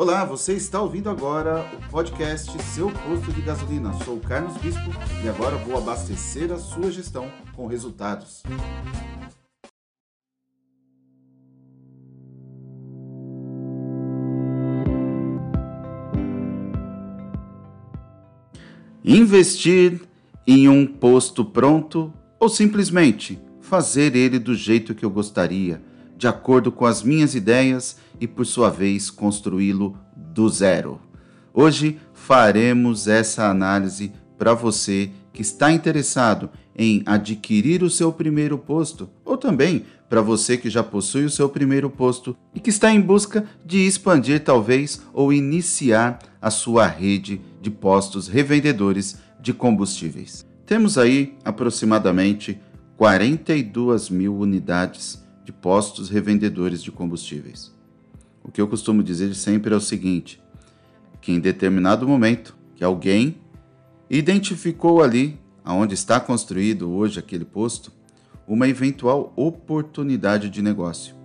Olá, você está ouvindo agora o podcast Seu Posto de Gasolina. Sou o Carlos Bispo e agora vou abastecer a sua gestão com resultados. Investir em um posto pronto ou simplesmente fazer ele do jeito que eu gostaria, de acordo com as minhas ideias e, por sua vez, construí-lo do zero. Hoje faremos essa análise para você que está interessado em adquirir o seu primeiro posto ou também para você que já possui o seu primeiro posto e que está em busca de expandir, talvez, ou iniciar a sua rede de postos revendedores de combustíveis. Temos aí aproximadamente 42 mil unidades de postos revendedores de combustíveis. O que eu costumo dizer sempre é o seguinte: que em determinado momento que alguém identificou ali, aonde está construído hoje aquele posto, uma eventual oportunidade de negócio,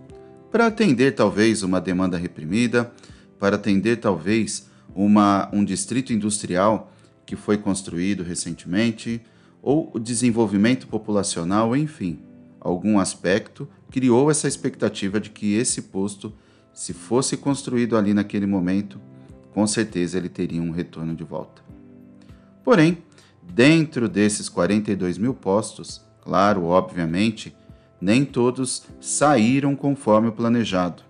para atender talvez uma demanda reprimida, para atender talvez uma, um distrito industrial que foi construído recentemente, ou o desenvolvimento populacional, enfim, algum aspecto criou essa expectativa de que esse posto, se fosse construído ali naquele momento, com certeza ele teria um retorno de volta. Porém, dentro desses 42 mil postos, claro, obviamente, nem todos saíram conforme o planejado.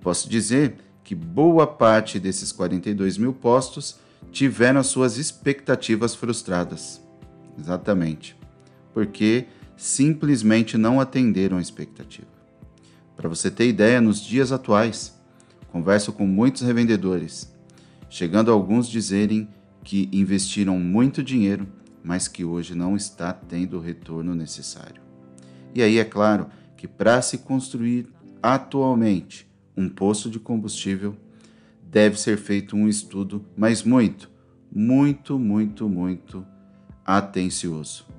Posso dizer que boa parte desses 42 mil postos tiveram as suas expectativas frustradas. Exatamente. Porque simplesmente não atenderam a expectativa. Para você ter ideia, nos dias atuais, converso com muitos revendedores, chegando a alguns dizerem que investiram muito dinheiro, mas que hoje não está tendo o retorno necessário. E aí é claro que para se construir atualmente um posto de combustível, deve ser feito um estudo, mas muito, muito, muito, muito atencioso.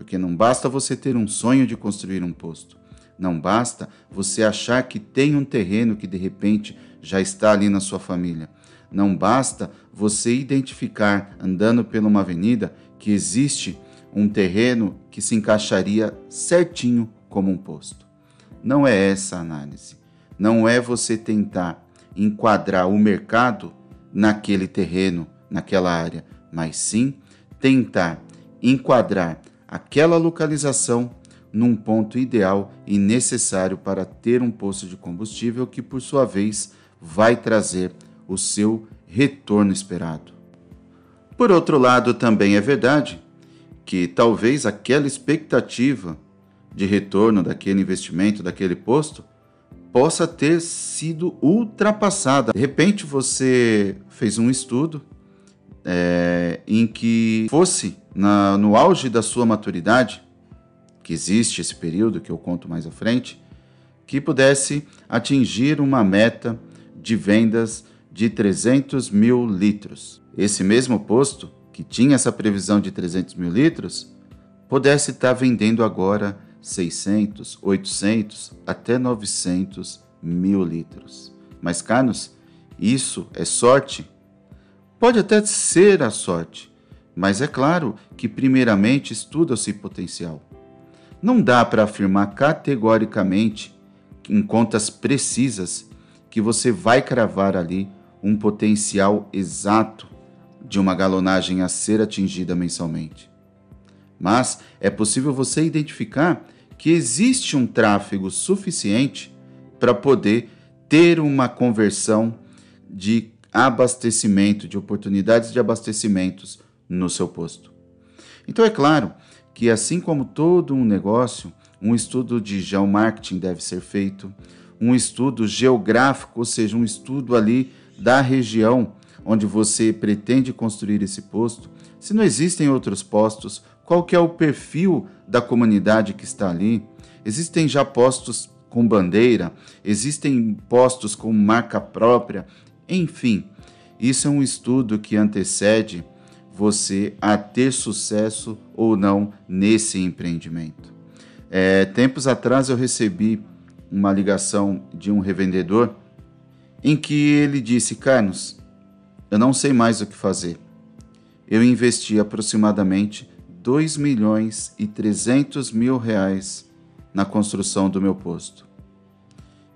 Porque não basta você ter um sonho de construir um posto. Não basta você achar que tem um terreno que de repente já está ali na sua família. Não basta você identificar, andando por uma avenida, que existe um terreno que se encaixaria certinho como um posto. Não é essa a análise. Não é você tentar enquadrar o mercado naquele terreno, naquela área, mas sim tentar enquadrar aquela localização num ponto ideal e necessário para ter um posto de combustível que, por sua vez, vai trazer o seu retorno esperado. Por outro lado, também é verdade que talvez aquela expectativa de retorno daquele investimento, daquele posto, possa ter sido ultrapassada. De repente você fez um estudo é, em que fosse na, no auge da sua maturidade, que existe esse período que eu conto mais à frente, que pudesse atingir uma meta de vendas de 300 mil litros. Esse mesmo posto, que tinha essa previsão de 300 mil litros, pudesse estar vendendo agora 600, 800, até 900 mil litros. Mas, Carlos, isso é sorte? Pode até ser a sorte, mas é claro que, primeiramente, estuda-se potencial. Não dá para afirmar categoricamente, em contas precisas, que você vai cravar ali um potencial exato de uma galonagem a ser atingida mensalmente mas é possível você identificar que existe um tráfego suficiente para poder ter uma conversão de abastecimento, de oportunidades de abastecimentos no seu posto. Então é claro que assim como todo um negócio, um estudo de geomarketing deve ser feito, um estudo geográfico, ou seja, um estudo ali da região onde você pretende construir esse posto, se não existem outros postos, qual que é o perfil da comunidade que está ali? Existem já postos com bandeira, existem postos com marca própria, enfim, isso é um estudo que antecede você a ter sucesso ou não nesse empreendimento. É, tempos atrás eu recebi uma ligação de um revendedor em que ele disse: Carlos, eu não sei mais o que fazer. Eu investi aproximadamente 2 milhões e 300 mil reais na construção do meu posto.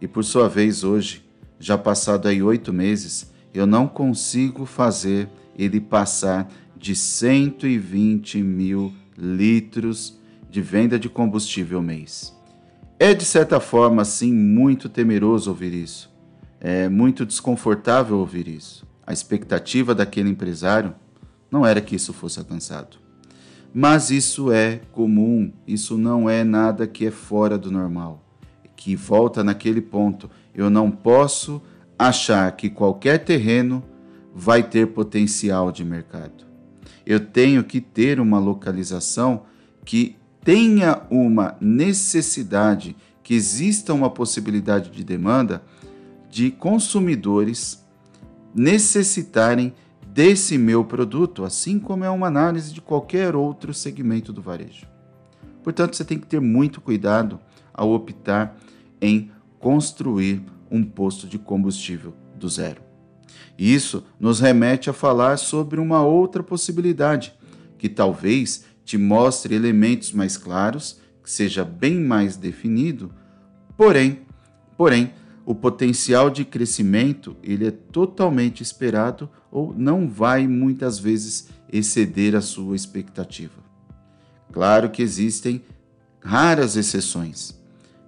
E por sua vez, hoje, já passado aí oito meses, eu não consigo fazer ele passar de 120 mil litros de venda de combustível mês. É de certa forma, sim, muito temeroso ouvir isso. É muito desconfortável ouvir isso. A expectativa daquele empresário não era que isso fosse alcançado. Mas isso é comum, isso não é nada que é fora do normal. Que volta naquele ponto. Eu não posso achar que qualquer terreno vai ter potencial de mercado. Eu tenho que ter uma localização que tenha uma necessidade, que exista uma possibilidade de demanda de consumidores necessitarem desse meu produto, assim como é uma análise de qualquer outro segmento do varejo. Portanto, você tem que ter muito cuidado ao optar em construir um posto de combustível do zero. Isso nos remete a falar sobre uma outra possibilidade, que talvez te mostre elementos mais claros, que seja bem mais definido, porém, porém, o potencial de crescimento ele é totalmente esperado ou não vai muitas vezes exceder a sua expectativa. Claro que existem raras exceções.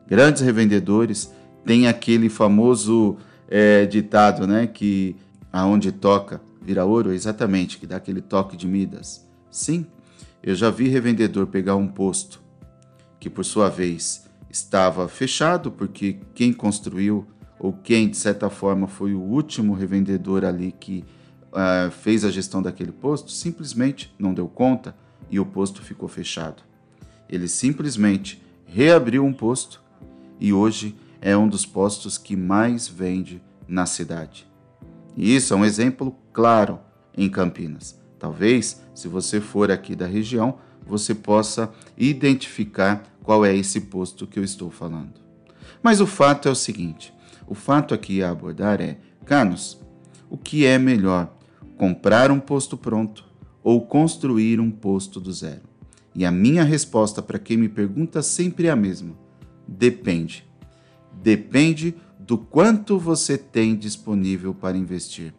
Grandes revendedores têm aquele famoso é, ditado, né, que aonde toca vira ouro, exatamente, que dá aquele toque de Midas. Sim, eu já vi revendedor pegar um posto que, por sua vez, estava fechado porque quem construiu ou quem, de certa forma, foi o último revendedor ali que uh, fez a gestão daquele posto, simplesmente não deu conta e o posto ficou fechado. Ele simplesmente reabriu um posto e hoje é um dos postos que mais vende na cidade. E isso é um exemplo claro em Campinas. Talvez, se você for aqui da região, você possa identificar qual é esse posto que eu estou falando. Mas o fato é o seguinte: o fato aqui a abordar é, Carlos, o que é melhor, comprar um posto pronto ou construir um posto do zero? E a minha resposta para quem me pergunta sempre é a mesma: depende. Depende do quanto você tem disponível para investir.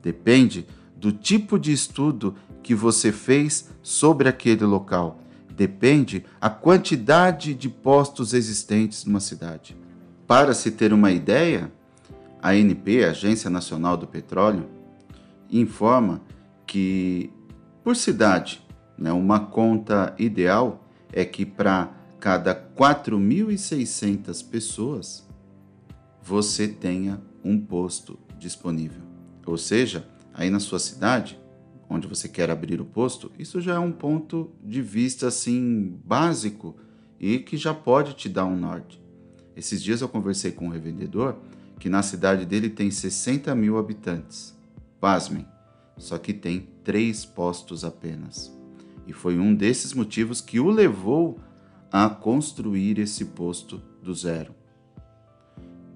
Depende do tipo de estudo que você fez sobre aquele local. Depende a quantidade de postos existentes numa cidade. Para se ter uma ideia, a ANP, Agência Nacional do Petróleo, informa que por cidade, né, uma conta ideal é que para cada 4.600 pessoas você tenha um posto disponível. Ou seja, aí na sua cidade, onde você quer abrir o posto, isso já é um ponto de vista assim básico e que já pode te dar um norte. Esses dias eu conversei com um revendedor que na cidade dele tem 60 mil habitantes. Pasmem, só que tem três postos apenas. E foi um desses motivos que o levou a construir esse posto do zero.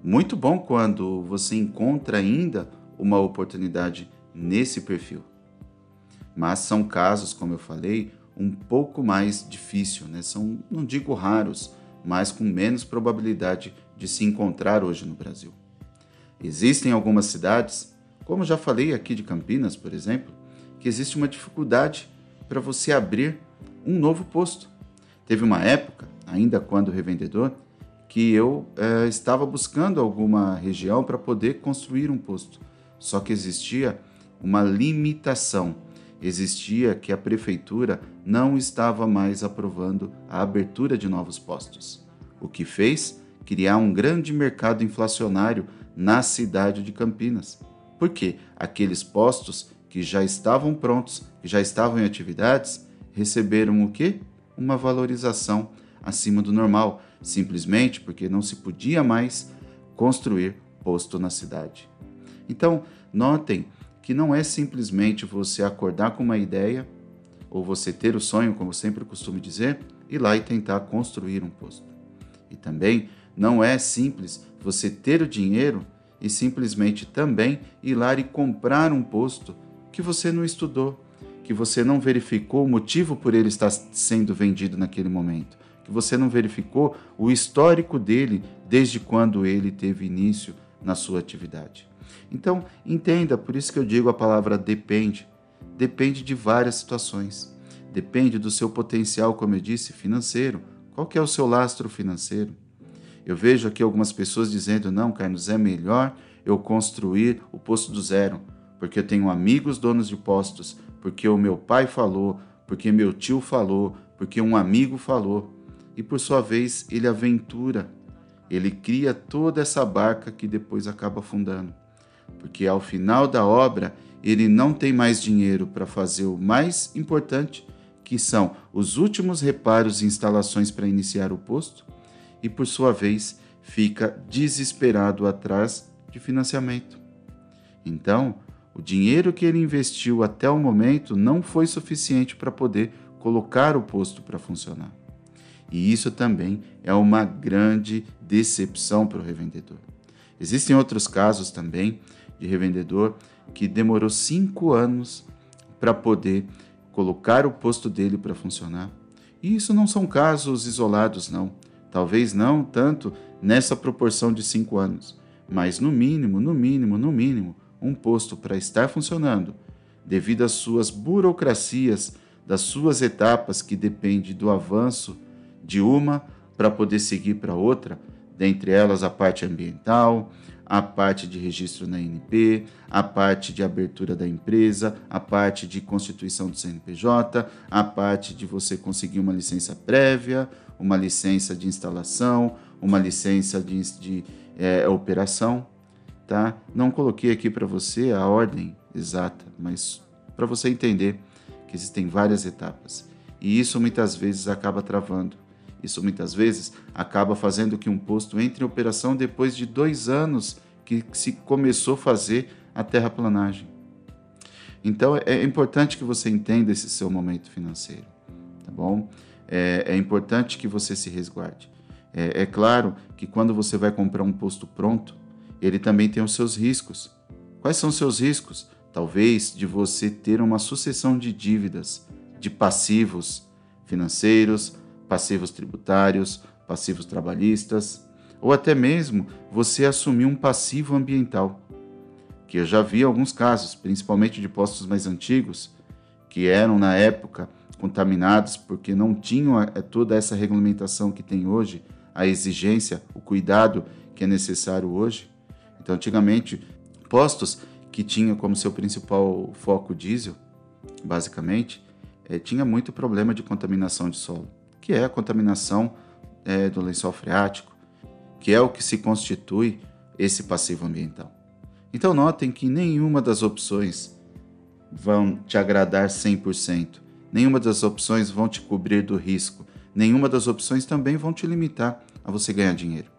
Muito bom quando você encontra ainda uma oportunidade nesse perfil. Mas são casos, como eu falei, um pouco mais difícil, né? São, não digo raros, mas com menos probabilidade de se encontrar hoje no Brasil. Existem algumas cidades, como já falei aqui de Campinas, por exemplo, que existe uma dificuldade para você abrir um novo posto. Teve uma época, ainda quando revendedor, que eu eh, estava buscando alguma região para poder construir um posto. Só que existia uma limitação. Existia que a prefeitura não estava mais aprovando a abertura de novos postos, o que fez criar um grande mercado inflacionário na cidade de Campinas. Porque aqueles postos que já estavam prontos, que já estavam em atividades, receberam o quê? Uma valorização acima do normal, simplesmente porque não se podia mais construir posto na cidade. Então, notem que não é simplesmente você acordar com uma ideia ou você ter o sonho, como sempre costumo dizer, ir lá e tentar construir um posto. E também não é simples você ter o dinheiro e simplesmente também ir lá e comprar um posto que você não estudou, que você não verificou o motivo por ele estar sendo vendido naquele momento, que você não verificou o histórico dele desde quando ele teve início na sua atividade. Então, entenda, por isso que eu digo a palavra depende. Depende de várias situações. Depende do seu potencial, como eu disse, financeiro. Qual que é o seu lastro financeiro? Eu vejo aqui algumas pessoas dizendo: não, Carlos, é melhor eu construir o posto do zero, porque eu tenho amigos donos de postos, porque o meu pai falou, porque meu tio falou, porque um amigo falou. E por sua vez, ele aventura, ele cria toda essa barca que depois acaba afundando. Porque ao final da obra, ele não tem mais dinheiro para fazer o mais importante, que são os últimos reparos e instalações para iniciar o posto e, por sua vez, fica desesperado atrás de financiamento. Então, o dinheiro que ele investiu até o momento não foi suficiente para poder colocar o posto para funcionar. E isso também é uma grande decepção para o revendedor. Existem outros casos também de revendedor que demorou cinco anos para poder colocar o posto dele para funcionar. E isso não são casos isolados, não. Talvez não tanto nessa proporção de cinco anos, mas no mínimo, no mínimo, no mínimo, um posto para estar funcionando, devido às suas burocracias, das suas etapas que depende do avanço de uma para poder seguir para outra, dentre elas a parte ambiental, a parte de registro na NP, a parte de abertura da empresa, a parte de constituição do CNPJ, a parte de você conseguir uma licença prévia, uma licença de instalação, uma licença de, de é, operação, tá? Não coloquei aqui para você a ordem exata, mas para você entender que existem várias etapas. E isso muitas vezes acaba travando. Isso muitas vezes acaba fazendo que um posto entre em operação depois de dois anos que se começou a fazer a terraplanagem. Então é importante que você entenda esse seu momento financeiro, tá bom? é, é importante que você se resguarde. É, é, claro que quando você vai comprar um posto pronto, ele também tem os seus riscos. Quais são os seus riscos? Talvez de você ter uma sucessão de dívidas, de passivos financeiros, passivos tributários, passivos trabalhistas, ou até mesmo você assumir um passivo ambiental. Que eu já vi alguns casos, principalmente de postos mais antigos, que eram na época contaminados porque não tinham é, toda essa regulamentação que tem hoje, a exigência, o cuidado que é necessário hoje. Então, antigamente, postos que tinham como seu principal foco diesel, basicamente, é, tinha muito problema de contaminação de solo, que é a contaminação é, do lençol freático, que é o que se constitui esse passivo ambiental. Então, notem que nenhuma das opções vão te agradar 100%. Nenhuma das opções vão te cobrir do risco. Nenhuma das opções também vão te limitar a você ganhar dinheiro.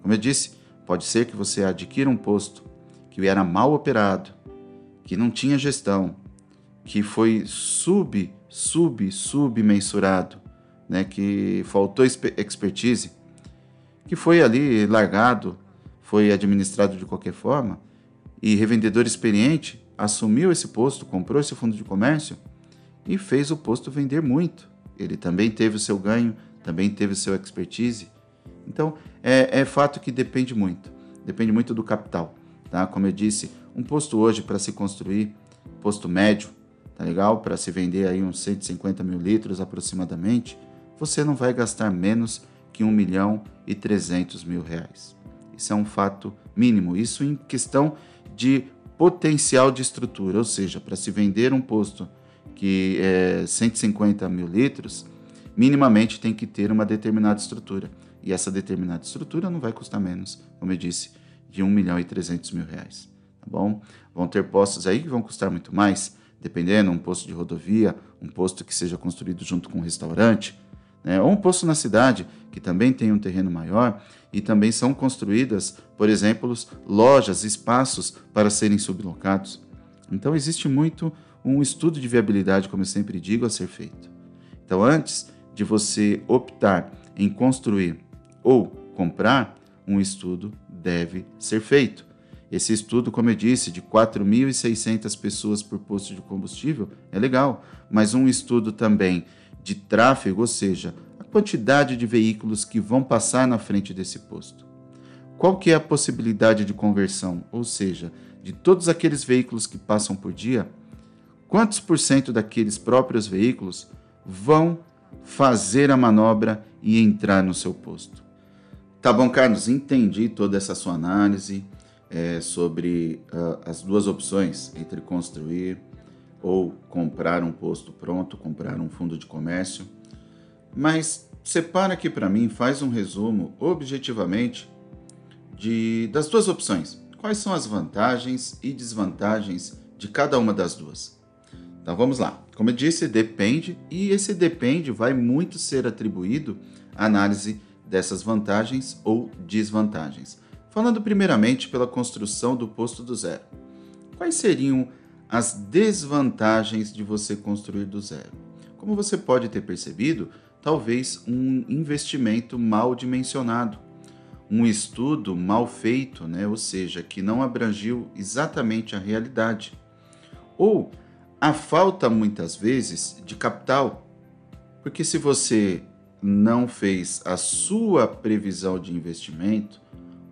Como eu disse, pode ser que você adquira um posto que era mal operado, que não tinha gestão, que foi sub, sub, submensurado, né, que faltou expertise, que foi ali largado, foi administrado de qualquer forma, e revendedor experiente assumiu esse posto, comprou esse fundo de comércio e fez o posto vender muito. Ele também teve o seu ganho, também teve o seu expertise. Então, é, é fato que depende muito. Depende muito do capital. Tá? Como eu disse, um posto hoje para se construir, posto médio, tá legal? Para se vender aí uns 150 mil litros aproximadamente, você não vai gastar menos que 1 milhão e 300 mil reais. Isso é um fato mínimo. Isso em questão de potencial de estrutura, ou seja, para se vender um posto que é 150 mil litros, minimamente tem que ter uma determinada estrutura. E essa determinada estrutura não vai custar menos, como eu disse, de 1 milhão e 300 mil reais. Tá bom? Vão ter postos aí que vão custar muito mais, dependendo, um posto de rodovia, um posto que seja construído junto com um restaurante, né? ou um posto na cidade que também tem um terreno maior e também são construídas, por exemplo, lojas, espaços para serem sublocados. Então existe muito um estudo de viabilidade, como eu sempre digo, a ser feito. Então, antes de você optar em construir ou comprar, um estudo deve ser feito. Esse estudo, como eu disse, de 4.600 pessoas por posto de combustível é legal, mas um estudo também de tráfego, ou seja, a quantidade de veículos que vão passar na frente desse posto. Qual que é a possibilidade de conversão? Ou seja, de todos aqueles veículos que passam por dia, quantos por cento daqueles próprios veículos vão fazer a manobra e entrar no seu posto? Tá bom, Carlos, entendi toda essa sua análise é, sobre uh, as duas opções entre construir ou comprar um posto pronto, comprar um fundo de comércio. Mas separa aqui para mim, faz um resumo objetivamente de, das duas opções. Quais são as vantagens e desvantagens de cada uma das duas? Então vamos lá. Como eu disse, depende, e esse depende vai muito ser atribuído à análise dessas vantagens ou desvantagens. Falando primeiramente pela construção do posto do zero. Quais seriam as desvantagens de você construir do zero? Como você pode ter percebido, talvez um investimento mal dimensionado, um estudo mal feito, né? ou seja, que não abrangiu exatamente a realidade, ou a falta muitas vezes de capital. Porque se você não fez a sua previsão de investimento,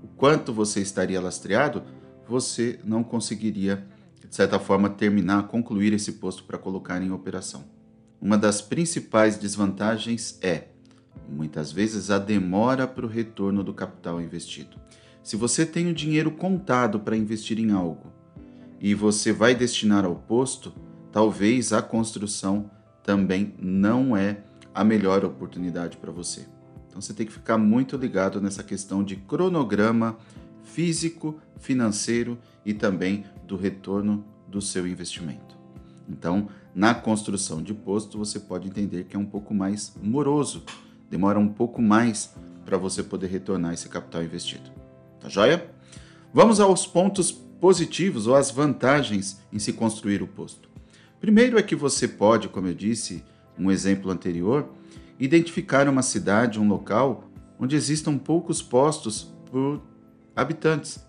o quanto você estaria lastreado, você não conseguiria, de certa forma, terminar, concluir esse posto para colocar em operação. Uma das principais desvantagens é, muitas vezes, a demora para o retorno do capital investido. Se você tem o dinheiro contado para investir em algo e você vai destinar ao posto, talvez a construção também não é a melhor oportunidade para você. Então você tem que ficar muito ligado nessa questão de cronograma físico, financeiro e também do retorno do seu investimento. Então, na construção de posto, você pode entender que é um pouco mais moroso, demora um pouco mais para você poder retornar esse capital investido. Tá joia? Vamos aos pontos positivos ou as vantagens em se construir o posto. Primeiro é que você pode, como eu disse, um exemplo anterior, identificar uma cidade, um local onde existam poucos postos por habitantes.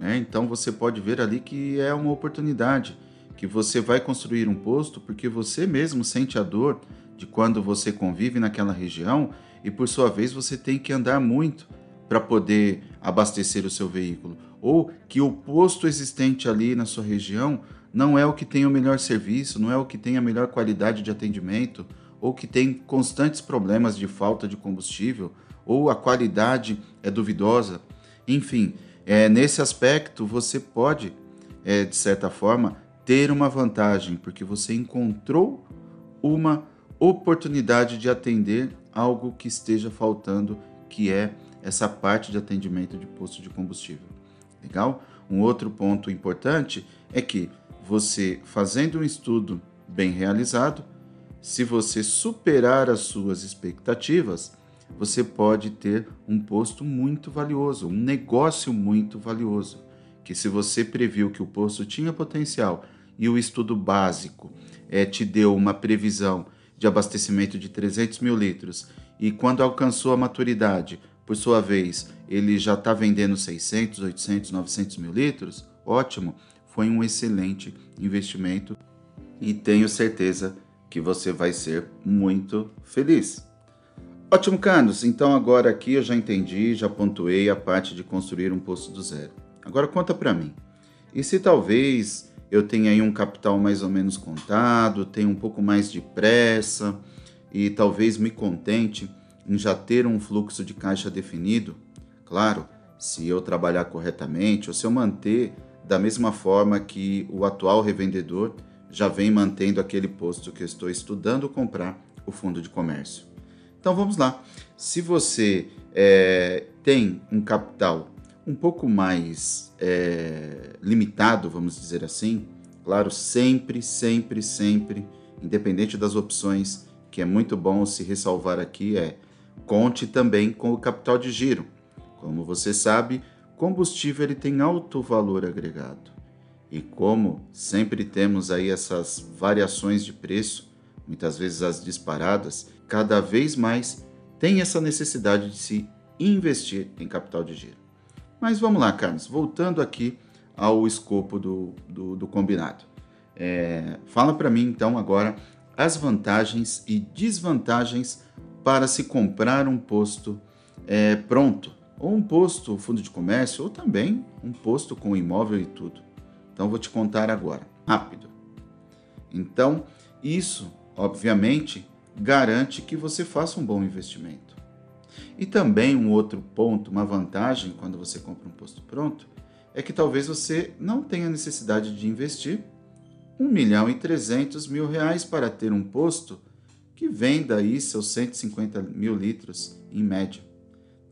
É, então você pode ver ali que é uma oportunidade, que você vai construir um posto porque você mesmo sente a dor de quando você convive naquela região e por sua vez você tem que andar muito para poder abastecer o seu veículo, ou que o posto existente ali na sua região não é o que tem o melhor serviço, não é o que tem a melhor qualidade de atendimento, ou que tem constantes problemas de falta de combustível, ou a qualidade é duvidosa. Enfim, é, nesse aspecto você pode, é, de certa forma, ter uma vantagem, porque você encontrou uma oportunidade de atender algo que esteja faltando, que é essa parte de atendimento de posto de combustível. Legal? Um outro ponto importante é que você fazendo um estudo bem realizado, se você superar as suas expectativas, você pode ter um posto muito valioso, um negócio muito valioso. Que se você previu que o posto tinha potencial e o estudo básico é, te deu uma previsão de abastecimento de 300 mil litros e quando alcançou a maturidade, por sua vez, ele já está vendendo 600, 800, 900 mil litros, ótimo, foi um excelente investimento e tenho certeza que você vai ser muito feliz. Ótimo, Carlos. Então agora aqui eu já entendi, já pontuei a parte de construir um posto do zero. Agora conta para mim. E se talvez eu tenha aí um capital mais ou menos contado, tenha um pouco mais de pressa e talvez me contente em já ter um fluxo de caixa definido? Claro, se eu trabalhar corretamente ou se eu manter da mesma forma que o atual revendedor já vem mantendo aquele posto que eu estou estudando comprar o fundo de comércio. Então vamos lá. Se você é, tem um capital um pouco mais é, limitado, vamos dizer assim, claro, sempre, sempre, sempre, independente das opções, que é muito bom se ressalvar aqui, é conte também com o capital de giro. Como você sabe, combustível ele tem alto valor agregado. E como sempre temos aí essas variações de preço, muitas vezes as disparadas, cada vez mais tem essa necessidade de se investir em capital de giro. Mas vamos lá, Carlos, voltando aqui ao escopo do, do, do combinado. É, fala para mim então agora as vantagens e desvantagens para se comprar um posto é, pronto, ou um posto fundo de comércio, ou também um posto com imóvel e tudo. Então vou te contar agora, rápido. Então, isso, obviamente, garante que você faça um bom investimento. E também um outro ponto, uma vantagem quando você compra um posto pronto, é que talvez você não tenha necessidade de investir 1 milhão e 300 mil reais para ter um posto que venda aí seus 150 mil litros em média.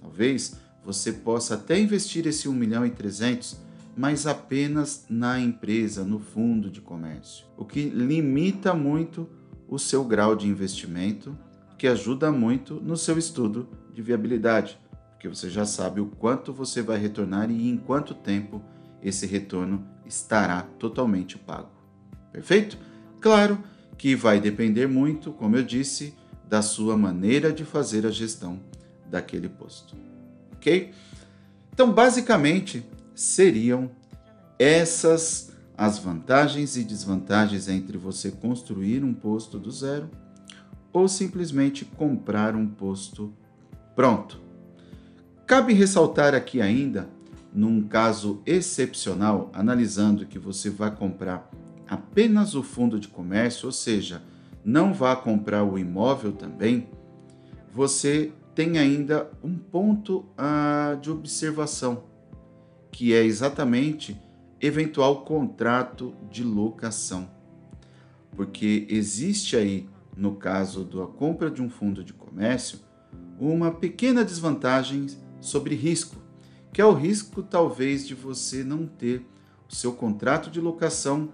Talvez você possa até investir esse 1 milhão e 300, mas apenas na empresa, no fundo de comércio, o que limita muito o seu grau de investimento, que ajuda muito no seu estudo de viabilidade, porque você já sabe o quanto você vai retornar e em quanto tempo esse retorno estará totalmente pago. Perfeito? Claro que vai depender muito, como eu disse, da sua maneira de fazer a gestão daquele posto. Ok? Então, basicamente, seriam essas as vantagens e desvantagens entre você construir um posto do zero ou simplesmente comprar um posto pronto. Cabe ressaltar aqui ainda, num caso excepcional, analisando que você vai comprar apenas o fundo de comércio, ou seja, não vá comprar o imóvel também, você tem ainda um ponto ah, de observação, que é exatamente eventual contrato de locação. Porque existe aí, no caso da compra de um fundo de comércio, uma pequena desvantagem sobre risco, que é o risco talvez de você não ter o seu contrato de locação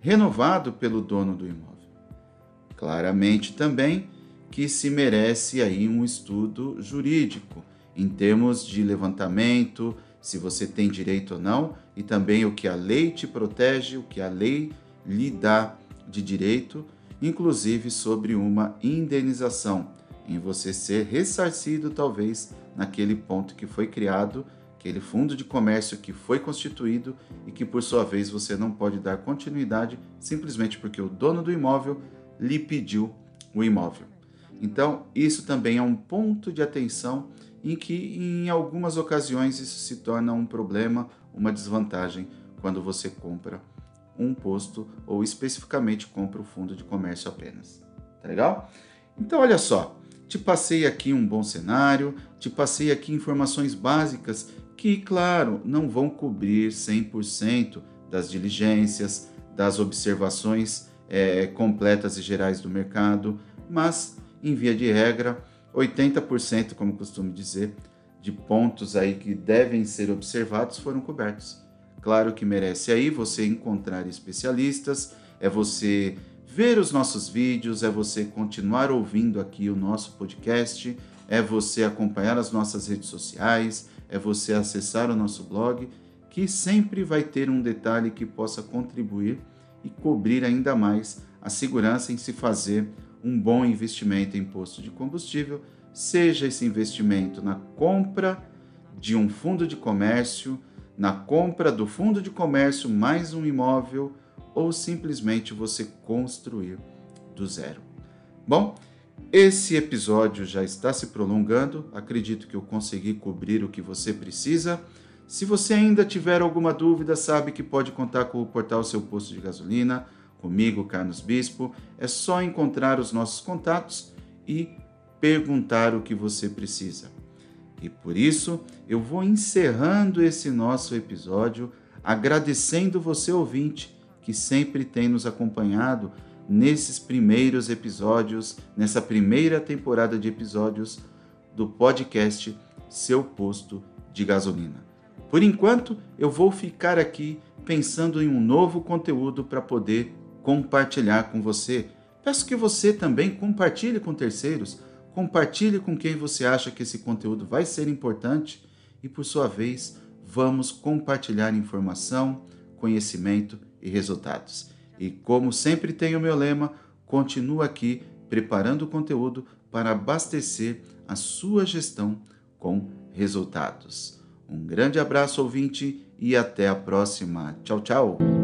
renovado pelo dono do imóvel. Claramente também que se merece aí um estudo jurídico em termos de levantamento, se você tem direito ou não, e também o que a lei te protege, o que a lei lhe dá de direito, inclusive sobre uma indenização, em você ser ressarcido talvez naquele ponto que foi criado aquele fundo de comércio que foi constituído e que, por sua vez, você não pode dar continuidade simplesmente porque o dono do imóvel lhe pediu o imóvel. Então, isso também é um ponto de atenção em que, em algumas ocasiões, isso se torna um problema, uma desvantagem quando você compra um posto ou especificamente compra o fundo de comércio apenas. Tá legal? Então, olha só, te passei aqui um bom cenário, te passei aqui informações básicas que, claro, não vão cobrir 100% das diligências, das observações é, completas e gerais do mercado, mas, em via de regra, 80%, como costumo dizer, de pontos aí que devem ser observados foram cobertos. Claro que merece aí você encontrar especialistas, é você ver os nossos vídeos, é você continuar ouvindo aqui o nosso podcast, é você acompanhar as nossas redes sociais, é você acessar o nosso blog, que sempre vai ter um detalhe que possa contribuir e cobrir ainda mais a segurança em se fazer um bom investimento em posto de combustível, seja esse investimento na compra de um fundo de comércio, na compra do fundo de comércio mais um imóvel ou simplesmente você construir do zero. Bom, esse episódio já está se prolongando, acredito que eu consegui cobrir o que você precisa. Se você ainda tiver alguma dúvida, sabe que pode contar com o portal Seu Posto de Gasolina, comigo, Carlos Bispo. É só encontrar os nossos contatos e perguntar o que você precisa. E por isso, eu vou encerrando esse nosso episódio agradecendo você ouvinte que sempre tem nos acompanhado nesses primeiros episódios, nessa primeira temporada de episódios do podcast Seu Posto de Gasolina. Por enquanto, eu vou ficar aqui pensando em um novo conteúdo para poder compartilhar com você. Peço que você também compartilhe com terceiros, compartilhe com quem você acha que esse conteúdo vai ser importante e, por sua vez, vamos compartilhar informação, conhecimento e resultados. E como sempre tem o meu lema, continuo aqui preparando o conteúdo para abastecer a sua gestão com resultados. Um grande abraço, ouvinte, e até a próxima. Tchau, tchau.